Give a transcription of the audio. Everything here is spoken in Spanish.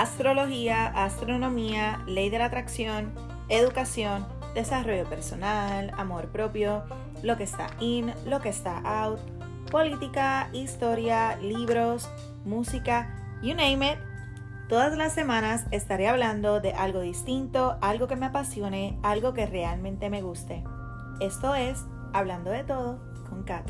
astrología, astronomía, ley de la atracción, educación, desarrollo personal, amor propio, lo que está in, lo que está out, política, historia, libros, música, you name it. Todas las semanas estaré hablando de algo distinto, algo que me apasione, algo que realmente me guste. Esto es Hablando de todo con Kat.